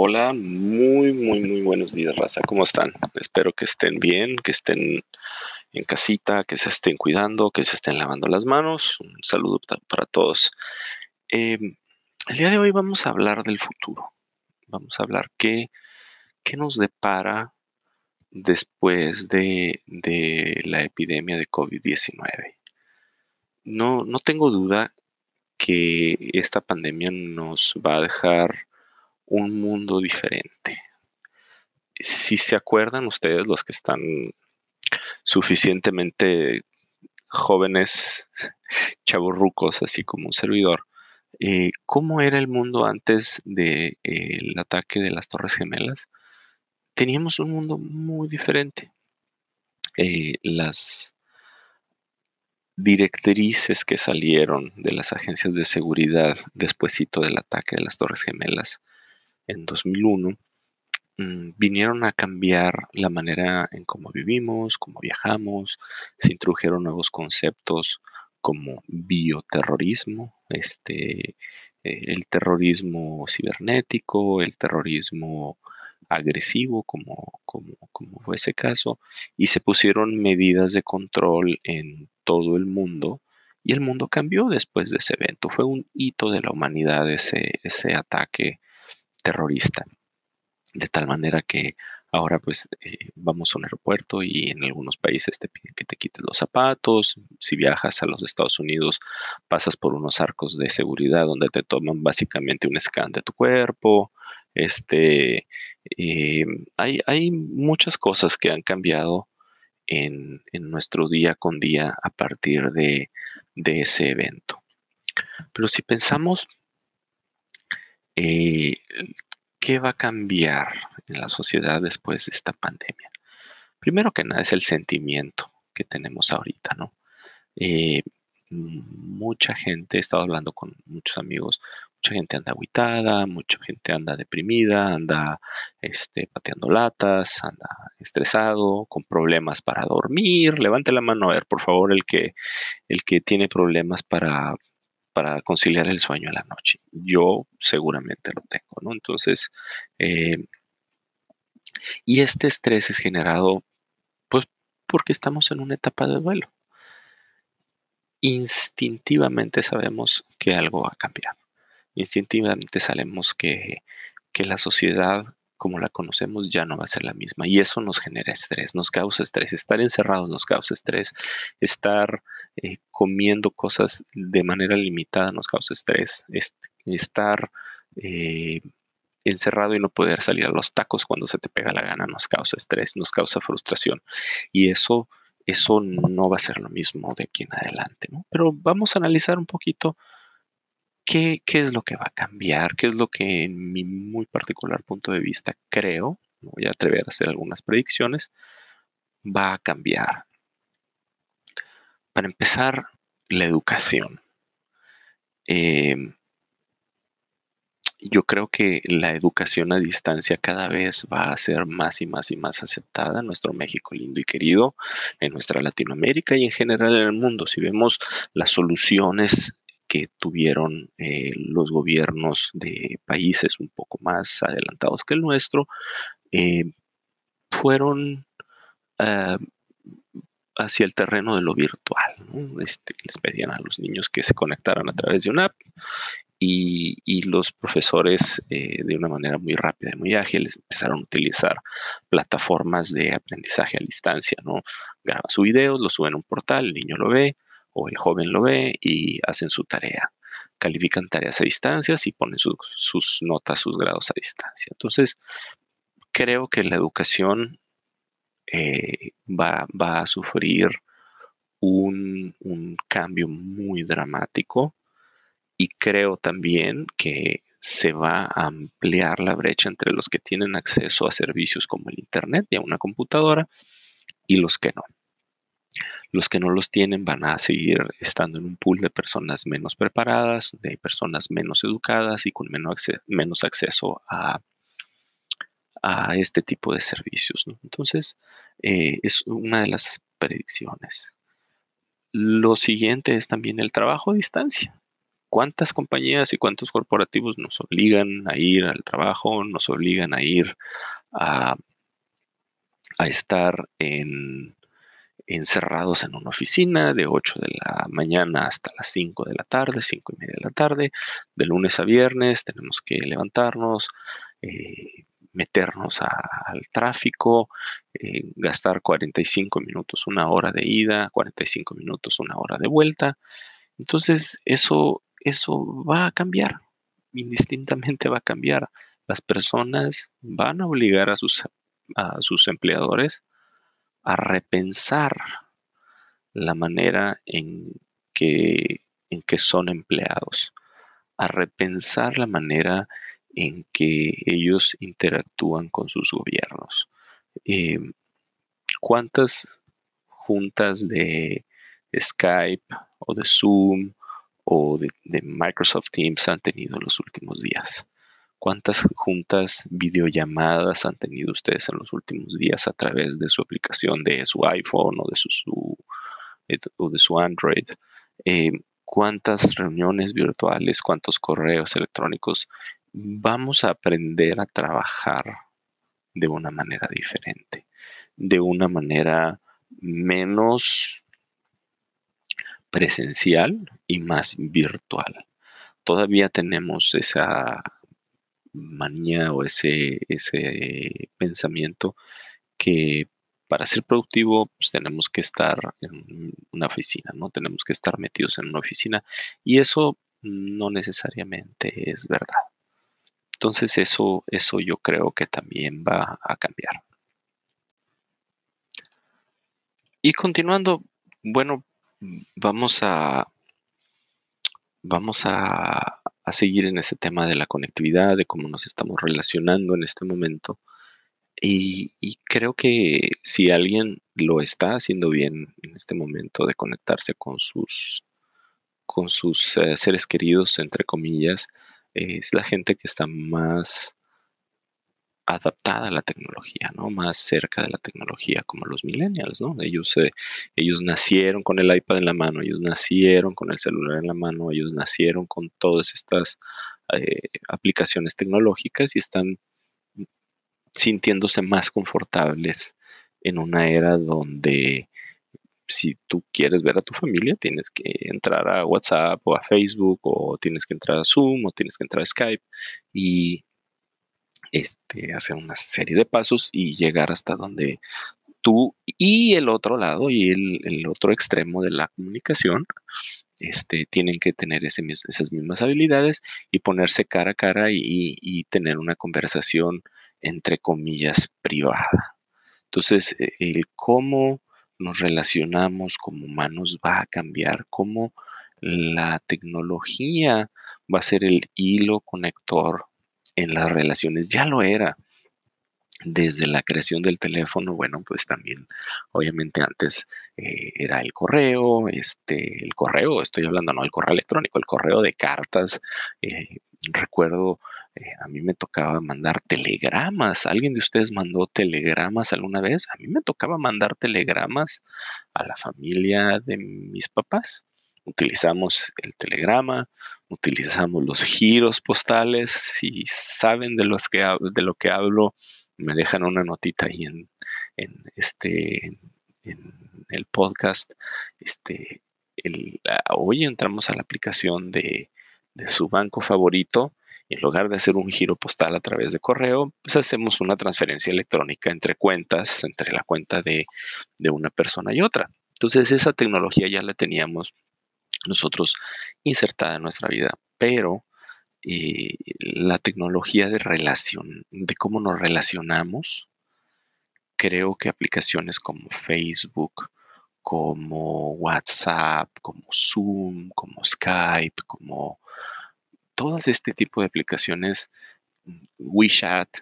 Hola, muy, muy, muy buenos días, raza. ¿Cómo están? Espero que estén bien, que estén en casita, que se estén cuidando, que se estén lavando las manos. Un saludo para todos. Em, el día de hoy vamos a hablar del futuro. Vamos a hablar qué, qué nos depara después de, de la epidemia de COVID-19. No, no tengo duda que esta pandemia nos va a dejar un mundo diferente. Si se acuerdan ustedes, los que están suficientemente jóvenes, chavorrucos, así como un servidor, eh, ¿cómo era el mundo antes del ataque de las Torres Gemelas? Teníamos un mundo muy diferente. Eh, las directrices que salieron de las agencias de seguridad despuesito del ataque de las Torres Gemelas en 2001, mm, vinieron a cambiar la manera en cómo vivimos, cómo viajamos, se introdujeron nuevos conceptos como bioterrorismo, este, eh, el terrorismo cibernético, el terrorismo agresivo, como, como, como fue ese caso, y se pusieron medidas de control en todo el mundo y el mundo cambió después de ese evento. Fue un hito de la humanidad ese, ese ataque terrorista. De tal manera que ahora pues eh, vamos a un aeropuerto y en algunos países te piden que te quites los zapatos. Si viajas a los Estados Unidos pasas por unos arcos de seguridad donde te toman básicamente un scan de tu cuerpo. Este, eh, hay, hay, muchas cosas que han cambiado en, nuestro día con día a partir de, de ese evento. Pero si pensamos eh, ¿qué va a cambiar en la sociedad después de esta pandemia? Primero que nada es el sentimiento que tenemos ahorita, ¿no? Eh, mucha gente, he estado hablando con muchos amigos, mucha gente anda aguitada, mucha gente anda deprimida, anda este, pateando latas, anda estresado, con problemas para dormir. Levante la mano a ver, por favor, el que, el que tiene problemas para para conciliar el sueño en la noche. Yo seguramente lo tengo, ¿no? Entonces, eh, y este estrés es generado, pues, porque estamos en una etapa de duelo. Instintivamente sabemos que algo va a cambiar. Instintivamente sabemos que, que la sociedad como la conocemos ya no va a ser la misma y eso nos genera estrés, nos causa estrés. Estar encerrados nos causa estrés. Estar eh, comiendo cosas de manera limitada nos causa estrés. estar eh, encerrado y no poder salir a los tacos cuando se te pega la gana nos causa estrés, nos causa frustración y eso eso no va a ser lo mismo de aquí en adelante, Pero vamos a analizar un poquito ¿Qué, es lo que va a cambiar? ¿Qué es lo que en mi muy particular punto de vista creo, voy a atrever a hacer algunas predicciones, va a cambiar? Para empezar, la educación. Em, yo creo que la educación a distancia cada vez va a ser más y más y más aceptada en nuestro México lindo y querido, en nuestra Latinoamérica y en general en el mundo. Si vemos las soluciones que tuvieron eh, los gobiernos de países un poco más adelantados que el nuestro, eh, fueron ah, hacia el terreno de lo virtual. Este, les pedían a los niños que se conectaran a través de una app y, los profesores eh, de una manera muy rápida y muy ágil empezaron a utilizar plataformas de aprendizaje a distancia. ¿no? Graban su video, lo suben a un portal, el niño lo ve, o el joven lo ve y hacen su tarea. Califican tareas a distancia y ponen sus notas, sus grados a distancia. Entonces, creo que la educación eh, va, a sufrir un, un cambio muy dramático y creo también que se va a ampliar la brecha entre los que tienen acceso a servicios como el Internet y a una computadora y los que no. Los que no los tienen van a seguir estando en un pool de personas menos preparadas, de personas menos educadas y con menos, acceso a, a este tipo de servicios. Entonces, eh, es una de las predicciones. Lo siguiente es también el trabajo a distancia. ¿Cuántas compañías y cuántos corporativos nos obligan a ir al trabajo, nos obligan a ir a, a estar en, encerrados en una oficina de 8 de la mañana hasta las 5 de la tarde, 5 y media de la tarde, de lunes a viernes tenemos que levantarnos, eh, meternos al tráfico, eh, gastar 45 minutos, una hora de ida, 45 minutos, una hora de vuelta. Entonces eso, eso va a cambiar, indistintamente va a cambiar. Las personas van a obligar a sus, a sus empleadores a repensar la manera en que, en que son empleados, a repensar la manera en que ellos interactúan con sus gobiernos. Eh, ¿Cuántas juntas de Skype o de Zoom o de, de, Microsoft Teams han tenido en los últimos días? ¿Cuántas juntas videollamadas han tenido ustedes en los últimos días a través de su aplicación de su iPhone o de su, o de su Android? Eh, ¿Cuántas reuniones virtuales, cuántos correos electrónicos? Vamos a aprender a trabajar de una manera diferente, de una manera menos presencial y más virtual. Todavía tenemos esa manía o ese, ese pensamiento que para ser productivo pues, tenemos que estar en una oficina, ¿no? Tenemos que estar metidos en una oficina y eso no necesariamente es verdad. Entonces eso, eso yo creo que también va a cambiar. Y continuando, bueno, vamos a vamos a a seguir en ese tema de la conectividad, de cómo nos estamos relacionando en este momento. Y, creo que si alguien lo está haciendo bien en este momento de conectarse con sus, con sus eh, seres queridos, entre comillas, es la gente que está más adaptada a la tecnología, ¿no? Más cerca de la tecnología, como los millennials, ¿no? Ellos, eh, ellos nacieron con el iPad en la mano, ellos nacieron con el celular en la mano, ellos nacieron con todas estas eh, aplicaciones tecnológicas y están sintiéndose más confortables en una era donde si tú quieres ver a tu familia, tienes que entrar a WhatsApp o a Facebook o tienes que entrar a Zoom o tienes que entrar a Skype y este, hacer una serie de pasos y llegar hasta donde tú y el otro lado y el, otro extremo de la comunicación este, tienen que tener esas mismas habilidades y ponerse cara a cara y, tener una conversación entre comillas privada. Entonces, e, el cómo nos relacionamos como humanos va a cambiar, cómo la tecnología va a ser el hilo conector en las relaciones. Ya lo era desde la creación del teléfono, bueno, pues también, obviamente antes eh, era el correo, este, el correo, estoy hablando, no el correo electrónico, el correo de cartas. Eh, recuerdo, eh, a mí me tocaba mandar telegramas. ¿Alguien de ustedes mandó telegramas alguna vez? A mí me tocaba mandar telegramas a la familia de mis papás utilizamos el telegrama, utilizamos los giros postales. Si saben de, los que, de lo que hablo, me dejan una notita ahí en, este, en el podcast. Este, hoy entramos a la aplicación de, su banco favorito en lugar de hacer un giro postal a través de correo, pues hacemos una transferencia electrónica entre cuentas, entre la cuenta de, de, una persona y otra. Entonces esa tecnología ya la teníamos nosotros insertada en nuestra vida, pero eh, la tecnología de relación, de cómo nos relacionamos, creo que aplicaciones como Facebook, como WhatsApp, como Zoom, como Skype, como todas este tipo de aplicaciones, WeChat,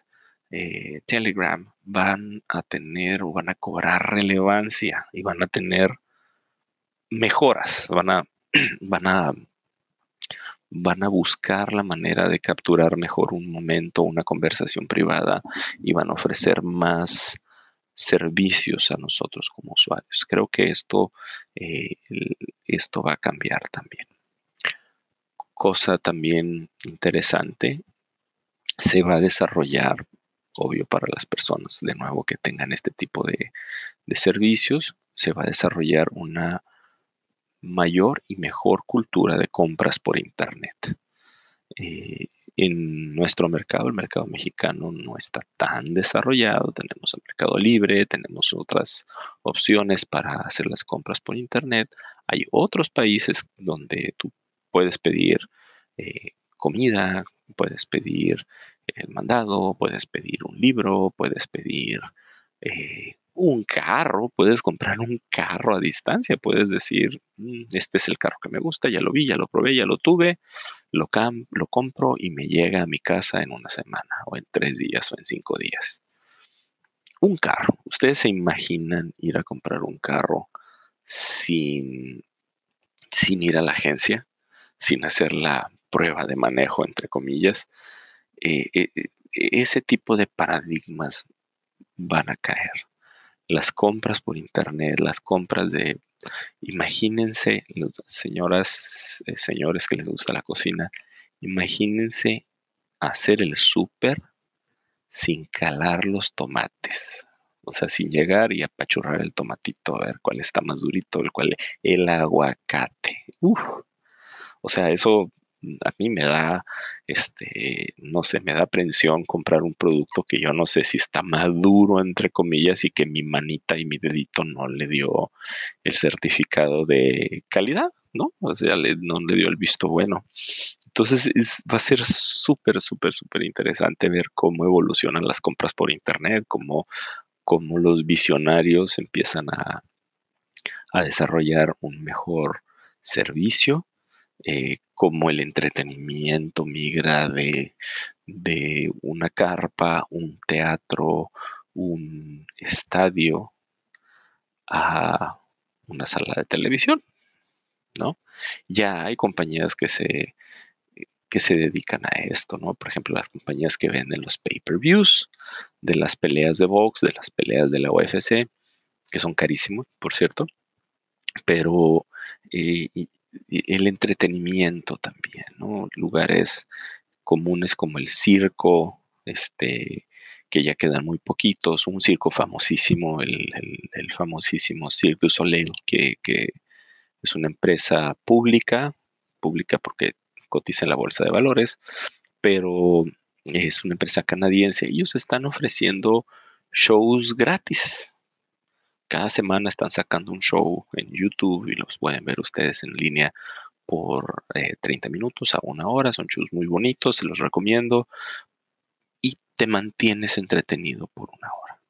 eh, Telegram, van a tener o van a cobrar relevancia y van a tener mejoras, van a van a, van a buscar la manera de capturar mejor un momento, una conversación privada y van a ofrecer más servicios a nosotros como usuarios. Creo que esto, eh, esto va a cambiar también. cosa también interesante, se va a desarrollar, obvio para las personas de nuevo que tengan este tipo de, servicios, se va a desarrollar una mayor y mejor cultura de compras por Internet. Eh, en nuestro mercado, el mercado mexicano no está tan desarrollado, tenemos el mercado libre, tenemos otras opciones para hacer las compras por Internet. Hay otros países donde tú puedes pedir eh, comida, puedes pedir el mandado, puedes pedir un libro, puedes pedir eh, un carro, puedes comprar un carro a distancia, puedes decir, mm, este es el carro que me gusta, ya lo vi, ya lo probé, ya lo tuve, lo, lo compro y me llega a mi casa en una semana o en tres días o en cinco días. Un carro, ¿ustedes se imaginan ir a comprar un carro sin, sin ir a la agencia, sin hacer la prueba de manejo, entre comillas? Eh, eh, ese tipo de paradigmas van a caer las compras por internet, las compras de, imagínense, señoras, eh, señores que les gusta la cocina, imagínense hacer el súper sin calar los tomates. O sea, sin llegar y apachurrar el tomatito a ver cuál está más durito, el cual el aguacate. Uf. O sea, eso a mí me da, este, no sé, me da aprensión comprar un producto que yo no sé si está maduro, entre comillas, y que mi manita y mi dedito no le dio el certificado de calidad, ¿no? O sea, no le dio el visto bueno. Entonces va a ser súper, súper, súper interesante ver cómo evolucionan las compras por Internet, cómo, cómo los visionarios empiezan a, a desarrollar un mejor servicio eh, como el entretenimiento migra de, de una carpa, un teatro, un estadio a una sala de televisión, ¿no? Ya hay compañías que se, que se dedican a esto, ¿no? Por ejemplo, las compañías que venden los pay-per-views de las peleas de box, de las peleas de la UFC, que son carísimos, por cierto, pero eh, el entretenimiento también, ¿no? Lugares comunes como el circo, este, que ya quedan muy poquitos, un circo famosísimo, el, famosísimo Cirque du Soleil, que, es una empresa pública, pública porque cotiza en la bolsa de valores, pero es una empresa canadiense. Ellos están ofreciendo shows gratis, cada semana están sacando un show en YouTube y los pueden ver ustedes en línea por 30 eh, minutos a una hora. Son shows muy bonitos, se los recomiendo. Y te mantienes entretenido por una hora.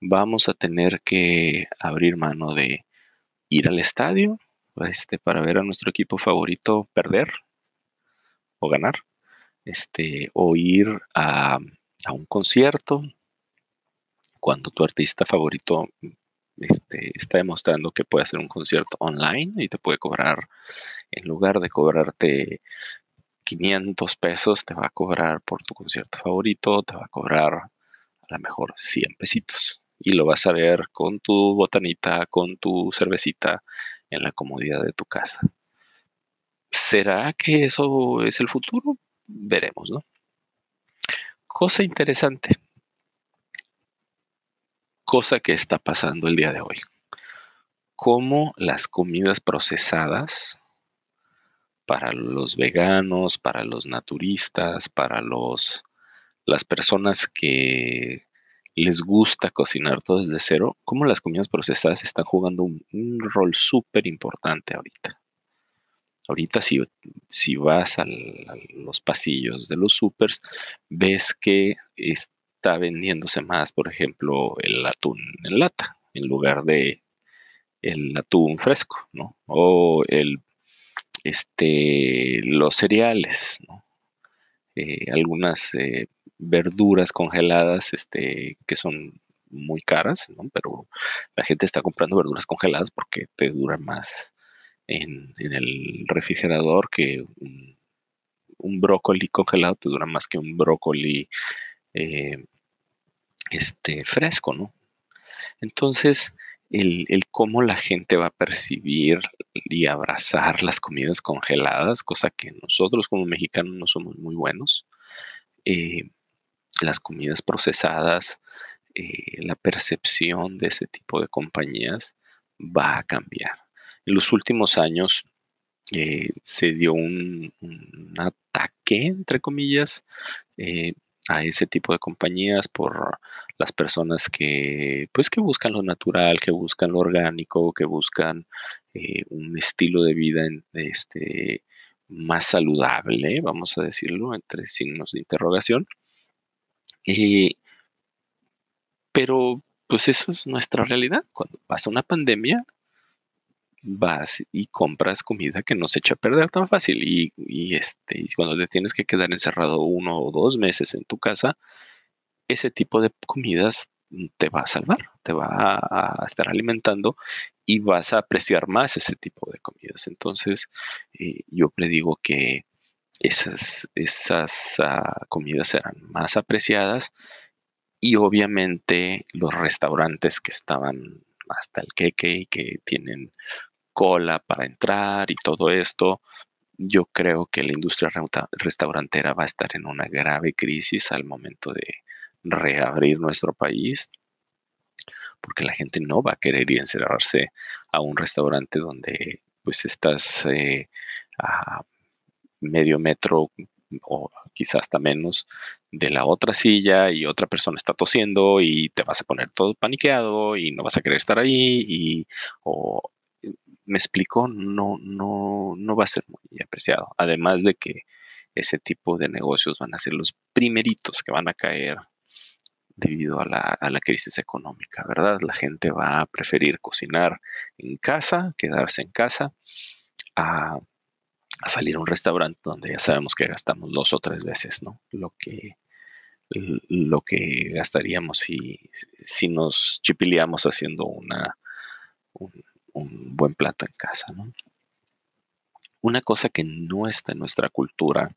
Vamos a tener que abrir mano de ir al estadio este, para ver a nuestro equipo favorito perder o ganar. Este, o ir a, a un concierto cuando tu artista favorito este, está demostrando que puede hacer un concierto online y te puede cobrar, en lugar de cobrarte 500 pesos, te va a cobrar por tu concierto favorito, te va a cobrar a lo mejor 100 pesitos. Y lo vas a ver con tu botanita, con tu cervecita en la comodidad de tu casa. ¿Será que eso es el futuro? Veremos, ¿no? Cosa interesante cosa que está pasando el día de hoy. Cómo las comidas procesadas para los veganos, para los naturistas, para los, las personas que les gusta cocinar todo desde cero, cómo las comidas procesadas están jugando un, rol súper importante ahorita. Ahorita si, si vas a los pasillos de los supers, ves que está vendiéndose más, por ejemplo, el atún en lata en lugar de el atún fresco, ¿no? O el, este, los cereales, ¿no? Eh, algunas eh, verduras congeladas, este, que son muy caras, ¿no? Pero la gente está comprando verduras congeladas porque te dura más en, el refrigerador que un, un, brócoli congelado te dura más que un brócoli eh, este, fresco, ¿no? Entonces, el, cómo la gente va a percibir y abrazar las comidas congeladas, cosa que nosotros como mexicanos no somos muy buenos. Eh, las comidas procesadas, eh, la percepción de ese tipo de compañías va a cambiar. En los últimos años se dio un, ataque, entre comillas, a ese tipo de compañías por las personas que pues que buscan lo natural, que buscan lo orgánico, que buscan eh, un estilo de vida este, más saludable, vamos a decirlo, entre signos de interrogación. pero pues eso es nuestra realidad. Cuando pasa una pandemia, vas y compras comida que no se echa a perder tan fácil. Y, este, cuando te tienes que quedar encerrado uno o dos meses en tu casa, ese tipo de comidas te va a salvar, te va a, estar alimentando y vas a apreciar más ese tipo de comidas. Entonces, eh, yo le digo que esas, esas ah, comidas serán más apreciadas y obviamente los restaurantes que estaban hasta el queque y que tienen cola para entrar y todo esto, yo creo que la industria restaurantera va a estar en una grave crisis al momento de reabrir nuestro país, porque la gente no va a querer ir a encerrarse a un restaurante donde pues estás eh, a medio metro o quizás hasta menos de la otra silla y otra persona está tosiendo y te vas a poner todo paniqueado y no vas a querer estar ahí y o me explico, no, no, no va a ser muy apreciado. Además de que ese tipo de negocios van a ser los primeritos que van a caer debido a la, crisis económica, ¿verdad? La gente va a preferir cocinar en casa, quedarse en casa, a, salir a un restaurante donde ya sabemos que gastamos dos o tres veces, ¿no? Lo que, lo que gastaríamos si, si nos chipileamos haciendo una, un buen plato en casa. Una cosa que no está en nuestra cultura,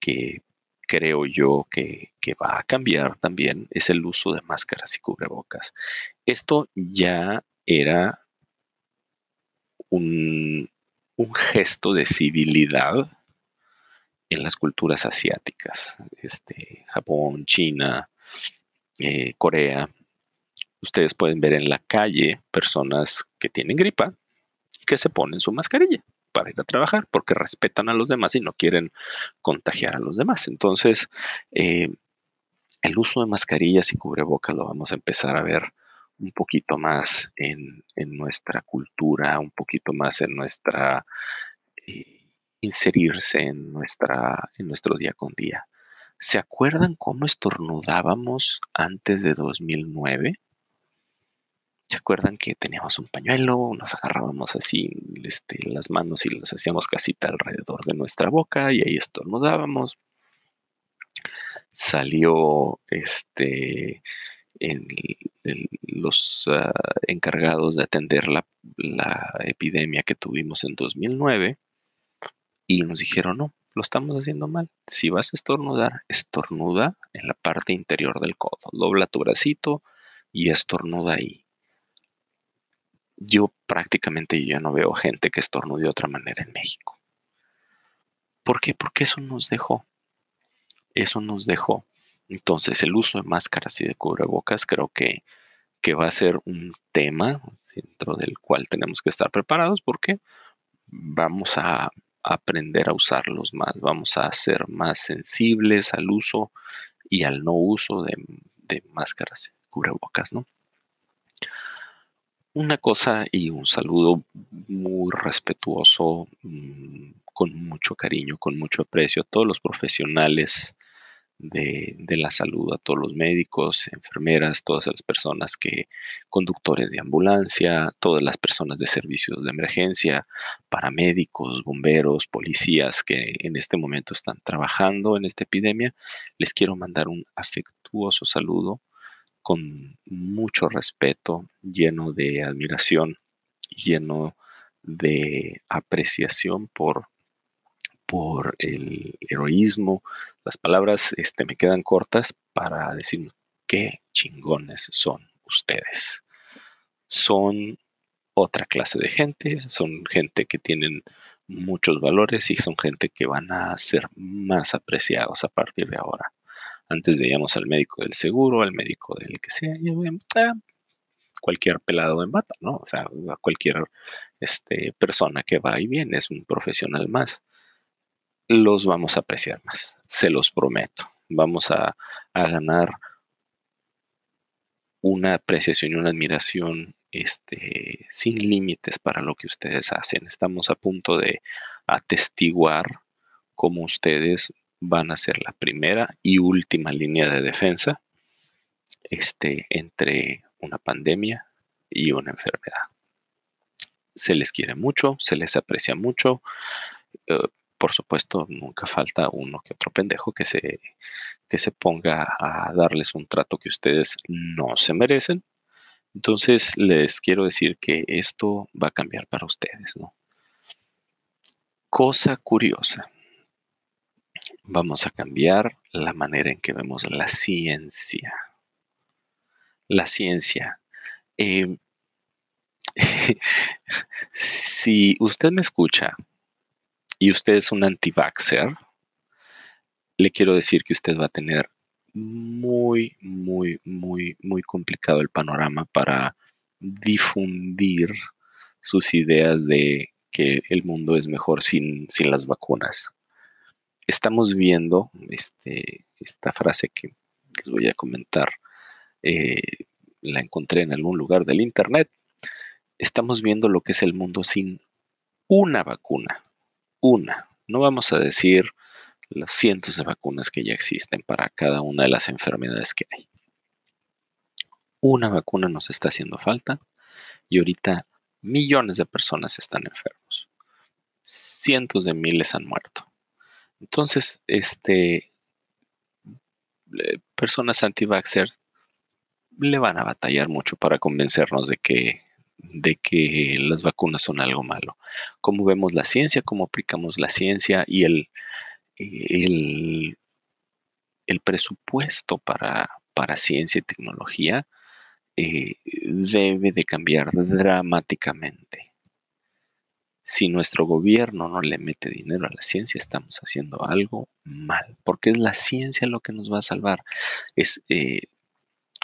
que creo yo que, va a cambiar también, es el uso de máscaras y cubrebocas. Esto ya era un, gesto de civilidad en las culturas asiáticas, este, Japón, China, eh, Corea, ustedes pueden ver en la calle personas que tienen gripa y que se ponen su mascarilla para ir a trabajar porque respetan a los demás y no quieren contagiar a los demás. Entonces, eh, el uso de mascarillas y cubrebocas lo vamos a empezar a ver un poquito más en, nuestra cultura, un poquito más en nuestra... Eh, inserirse en, nuestra, en nuestro día con día. ¿Se acuerdan cómo estornudábamos antes de 2009? ¿Se acuerdan que teníamos un pañuelo? Nos agarrábamos así este, las manos y las hacíamos casita alrededor de nuestra boca y ahí estornudábamos. Salió este, los ah, encargados de atender la, la epidemia que tuvimos en 2009 y nos dijeron, no, lo estamos haciendo mal. Si vas a estornudar, estornuda en la parte interior del codo. Dobla tu bracito y estornuda ahí yo prácticamente ya no veo gente que estornude de otra manera en México. ¿Por qué? Porque eso nos dejó. Eso nos dejó. Entonces, el uso de máscaras y de cubrebocas creo que, que va a ser un tema dentro del cual tenemos que estar preparados porque vamos a aprender a usarlos más, vamos a ser más sensibles al uso y al no uso de, de máscaras y cubrebocas, ¿no? Una cosa y un saludo muy respetuoso, mm, con mucho cariño, con mucho aprecio a todos los profesionales de, la salud, a todos los médicos, enfermeras, todas las personas que, conductores de ambulancia, todas las personas de servicios de emergencia, paramédicos, bomberos, policías que en este momento están trabajando en esta epidemia. Les quiero mandar un afectuoso saludo con mucho respeto, lleno de admiración, lleno de apreciación por, por el heroísmo. Las palabras este, me quedan cortas para decir qué chingones son ustedes. son otra clase de gente, son gente que tienen muchos valores y son gente que van a ser más apreciados a partir de ahora. Antes veíamos al médico del seguro, al médico del que sea, ah, cualquier pelado en bata, ¿no? O sea, cualquier este, persona que va y viene es un profesional más. Los vamos a apreciar más, se los prometo. Vamos a, a ganar una apreciación y una admiración este, sin límites para lo que ustedes hacen. Estamos a punto de atestiguar cómo ustedes van a ser la primera y última línea de defensa este, entre una pandemia y una enfermedad. Se les quiere mucho, se les aprecia mucho. Eh, por supuesto, nunca falta uno que otro pendejo que se, que se ponga a darles un trato que ustedes no se merecen. Entonces, les quiero decir que esto va a cambiar para ustedes, ¿no? Cosa curiosa. Vamos a cambiar la manera en que vemos la ciencia. La ciencia. Em, si usted me escucha y usted es un anti-vaxxer, le quiero decir que usted va a tener muy, muy, muy, muy complicado el panorama para difundir sus ideas de que el mundo es mejor sin, sin las vacunas. Estamos viendo este, esta frase que les voy a comentar, eh, la encontré en algún lugar del Internet. Estamos viendo lo que es el mundo sin una vacuna una. No vamos a decir las cientos de vacunas que ya existen para cada una de las enfermedades que hay. Una vacuna nos está haciendo falta y ahorita millones de personas están enfermos. Cientos de miles han muerto. Entonces, este, personas anti-vaxxers le van a batallar mucho para convencernos de que de que las vacunas son algo malo. Cómo vemos la ciencia, cómo aplicamos la ciencia y el, el, presupuesto para, para, ciencia y tecnología eh, debe de cambiar dramáticamente. Si nuestro gobierno no le mete dinero a la ciencia, estamos haciendo algo mal, porque es la ciencia lo que nos va a salvar. Eh,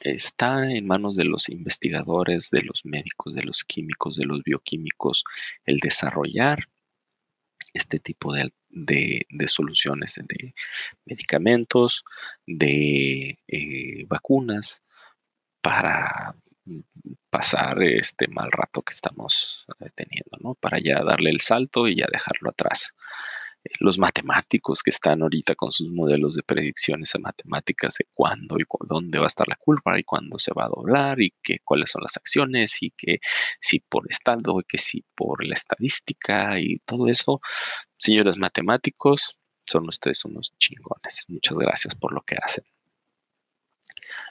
está en manos de los investigadores, de los médicos, de los químicos, de los bioquímicos, el desarrollar este tipo de, soluciones de medicamentos, de eh, vacunas para pasar este mal rato que estamos eh, teniendo, ¿no? Para ya darle el salto y ya dejarlo atrás los matemáticos que están ahorita con sus modelos de predicciones matemáticas de cuándo y dónde va a estar la curva y cuándo se va a doblar y que, cuáles son las acciones y que si por estado y que si por la estadística y todo eso. Señores matemáticos, son ustedes unos chingones. Muchas gracias por lo que hacen.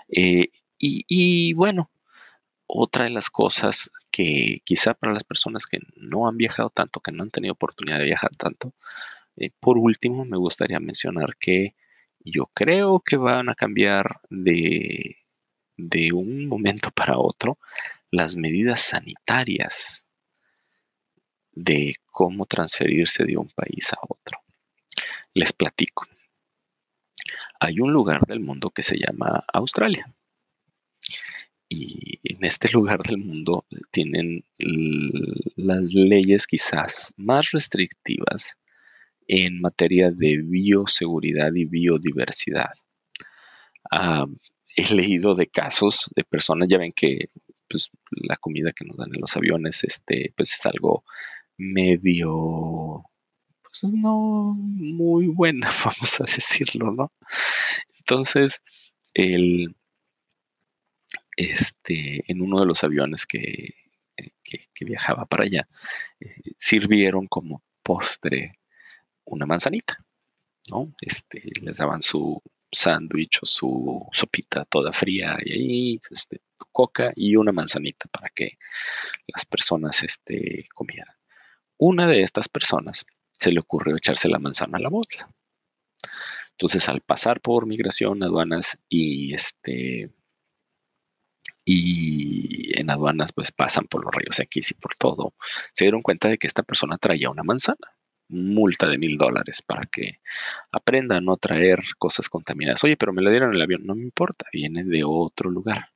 Eh, y, y bueno, otra de las cosas que quizá para las personas que no han viajado tanto, que no han tenido oportunidad de viajar tanto, eh, por último, me gustaría mencionar que yo creo que van a cambiar de, de un momento para otro las medidas sanitarias de cómo transferirse de un país a otro. Les platico. Hay un lugar del mundo que se llama Australia. Y en este lugar del mundo tienen las leyes quizás más restrictivas en materia de bioseguridad y biodiversidad. He leído de casos de personas, ya ven que pues, la comida que nos dan en los aviones este, pues es algo medio, pues no muy buena, vamos a decirlo, ¿no? Entonces, el, este, en uno de los aviones que, viajaba para allá, eh, sirvieron como postre una manzanita, ¿no? Este, les daban su sándwich o su sopita toda fría y ahí este, coca y una manzanita para que las personas este, comieran. Una de estas personas se le ocurrió echarse la manzana a la boca. Entonces, al pasar por migración, aduanas y este y en aduanas pues pasan por los rayos X y por todo, se dieron cuenta de que esta persona traía una manzana, multa de mil dólares para que aprenda a no traer cosas contaminadas. Oye, pero me la dieron en el avión, no me importa, viene de otro lugar.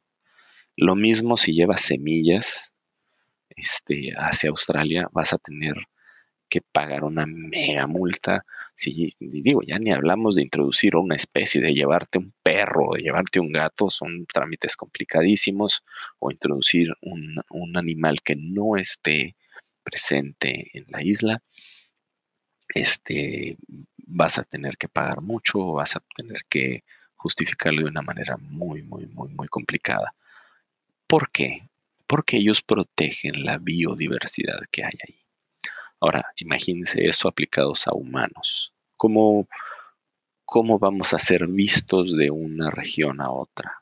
Lo mismo si llevas semillas este, hacia Australia, vas a tener que pagar una mega multa. Si digo, ya ni hablamos de introducir una especie, de llevarte un perro, de llevarte un gato, son trámites complicadísimos, o introducir un, un animal que no esté presente en la isla, este, vas a tener que pagar mucho, vas a tener que justificarlo de una manera muy, muy, muy, muy complicada. ¿Por qué? Porque ellos protegen la biodiversidad que hay ahí. Ahora, imagínense eso aplicados a humanos. ¿Cómo, ¿Cómo vamos a ser vistos de una región a otra?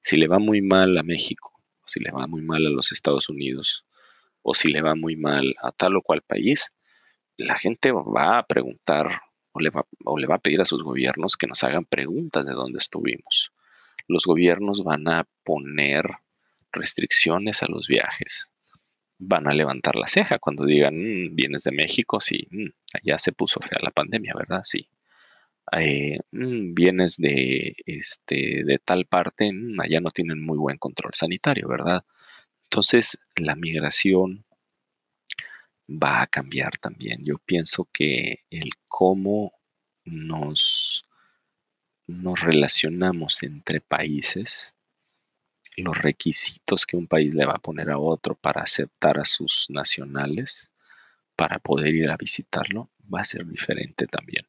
Si le va muy mal a México, o si le va muy mal a los Estados Unidos, o si le va muy mal a tal o cual país, la gente va a preguntar o le va, o le va a pedir a sus gobiernos que nos hagan preguntas de dónde estuvimos. Los gobiernos van a poner restricciones a los viajes van a levantar la ceja cuando digan, mm, vienes de México, sí, mm, allá se puso fea la pandemia, ¿verdad? Sí. Eh, mm, vienes de, este, de tal parte, allá no tienen muy buen control sanitario, ¿verdad? Entonces, la migración va a cambiar también. Yo pienso que el cómo nos, nos relacionamos entre países los requisitos que un país le va a poner a otro para aceptar a sus nacionales, para poder ir a visitarlo, va a ser diferente también.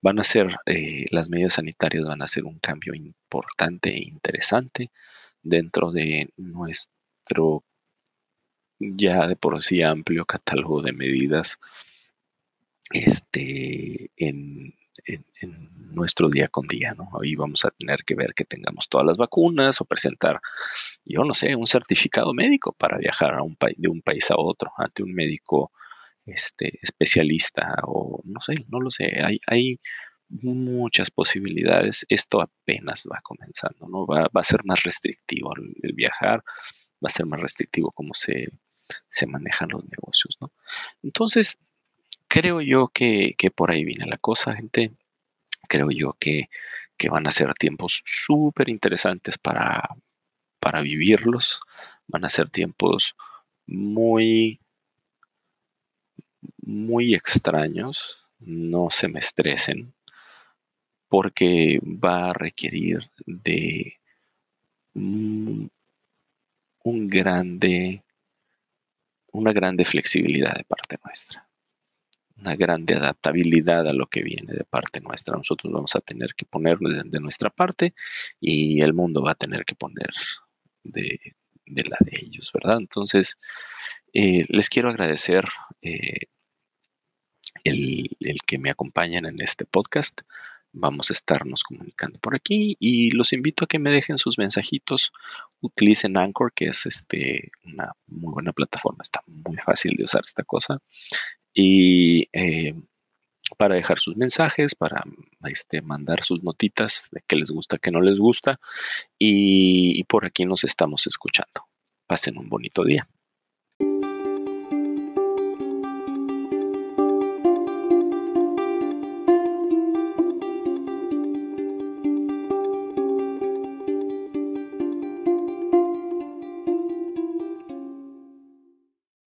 Van a ser, eh, las medidas sanitarias van a ser un cambio importante e interesante dentro de nuestro ya de por sí amplio catálogo de medidas este, en, en, nuestro día con día, ¿no? Ahí vamos a tener que ver que tengamos todas las vacunas o presentar, yo no sé, un certificado médico para viajar de un país a otro ante un médico este, especialista o no sé, no lo sé. Hay, hay muchas posibilidades. Esto apenas va comenzando, ¿no? Va, a ser más restrictivo el, viajar, va a ser más restrictivo cómo se, se manejan los negocios, ¿no? Entonces, creo yo que, por ahí viene la cosa, gente. Creo yo que, van a ser tiempos súper interesantes para, para vivirlos. Van a ser tiempos muy, muy extraños. No se me estresen porque va a requerir de un grande, una grande flexibilidad de parte nuestra una grande adaptabilidad a lo que viene de parte nuestra. Nosotros vamos a tener que poner de, nuestra parte y el mundo va a tener que poner de, la de ellos, ¿verdad? Entonces, eh, les quiero agradecer eh, el, que me acompañen en este podcast. Vamos a estarnos comunicando por aquí y los invito a que me dejen sus mensajitos. Utilicen Anchor, que es este, una muy buena plataforma. Está muy fácil de usar esta cosa y eh, para dejar sus mensajes, para este, mandar sus notitas de qué les gusta, qué no les gusta. y por aquí nos estamos escuchando. Pasen un bonito día.